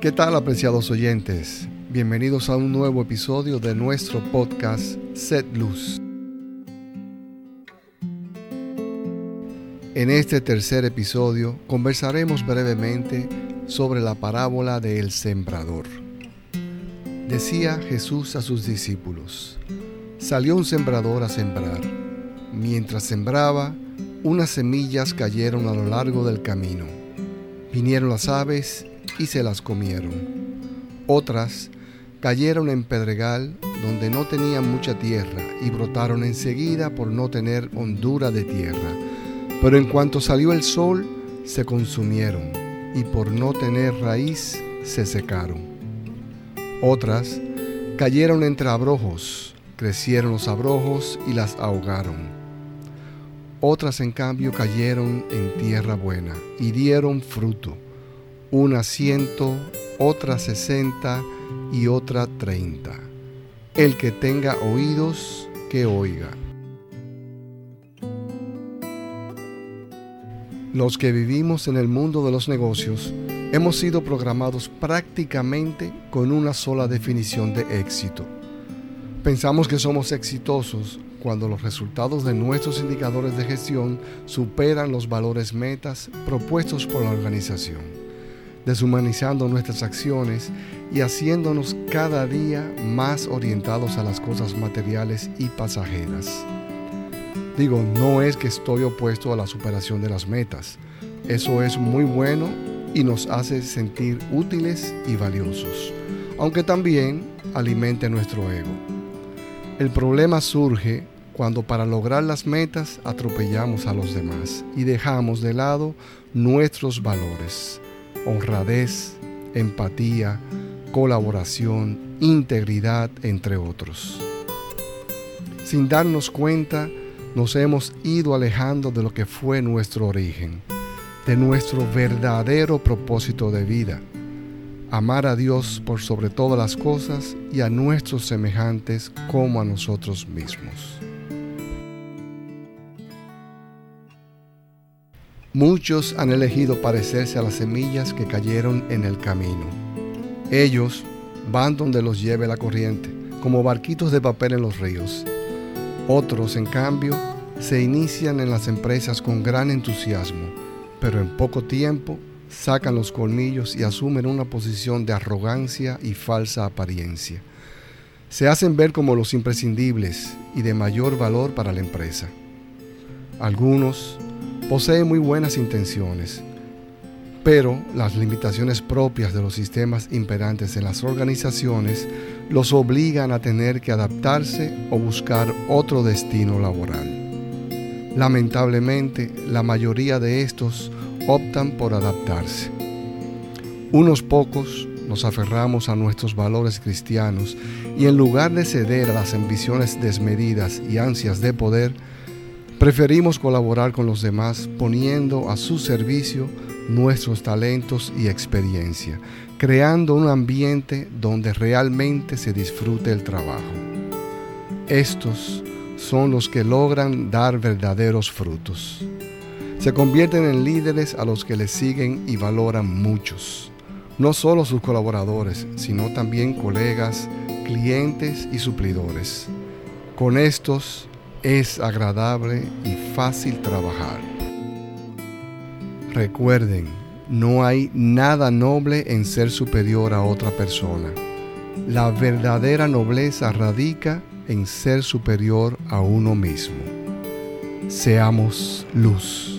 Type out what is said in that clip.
¿Qué tal apreciados oyentes? Bienvenidos a un nuevo episodio de nuestro podcast Set Luz. En este tercer episodio conversaremos brevemente sobre la parábola del sembrador. Decía Jesús a sus discípulos, salió un sembrador a sembrar. Mientras sembraba, unas semillas cayeron a lo largo del camino. Vinieron las aves y se las comieron. Otras cayeron en pedregal donde no tenían mucha tierra y brotaron enseguida por no tener hondura de tierra. Pero en cuanto salió el sol, se consumieron y por no tener raíz, se secaron. Otras cayeron entre abrojos, crecieron los abrojos y las ahogaron. Otras en cambio cayeron en tierra buena y dieron fruto una ciento, otra sesenta y otra treinta. El que tenga oídos, que oiga. Los que vivimos en el mundo de los negocios hemos sido programados prácticamente con una sola definición de éxito. Pensamos que somos exitosos cuando los resultados de nuestros indicadores de gestión superan los valores metas propuestos por la organización deshumanizando nuestras acciones y haciéndonos cada día más orientados a las cosas materiales y pasajeras. Digo, no es que estoy opuesto a la superación de las metas. Eso es muy bueno y nos hace sentir útiles y valiosos, aunque también alimente nuestro ego. El problema surge cuando para lograr las metas atropellamos a los demás y dejamos de lado nuestros valores honradez, empatía, colaboración, integridad, entre otros. Sin darnos cuenta, nos hemos ido alejando de lo que fue nuestro origen, de nuestro verdadero propósito de vida, amar a Dios por sobre todas las cosas y a nuestros semejantes como a nosotros mismos. Muchos han elegido parecerse a las semillas que cayeron en el camino. Ellos van donde los lleve la corriente, como barquitos de papel en los ríos. Otros, en cambio, se inician en las empresas con gran entusiasmo, pero en poco tiempo sacan los colmillos y asumen una posición de arrogancia y falsa apariencia. Se hacen ver como los imprescindibles y de mayor valor para la empresa. Algunos posee muy buenas intenciones, pero las limitaciones propias de los sistemas imperantes en las organizaciones los obligan a tener que adaptarse o buscar otro destino laboral. Lamentablemente, la mayoría de estos optan por adaptarse. Unos pocos nos aferramos a nuestros valores cristianos y en lugar de ceder a las ambiciones desmedidas y ansias de poder, Preferimos colaborar con los demás poniendo a su servicio nuestros talentos y experiencia, creando un ambiente donde realmente se disfrute el trabajo. Estos son los que logran dar verdaderos frutos. Se convierten en líderes a los que les siguen y valoran muchos. No solo sus colaboradores, sino también colegas, clientes y suplidores. Con estos es agradable y fácil trabajar. Recuerden, no hay nada noble en ser superior a otra persona. La verdadera nobleza radica en ser superior a uno mismo. Seamos luz.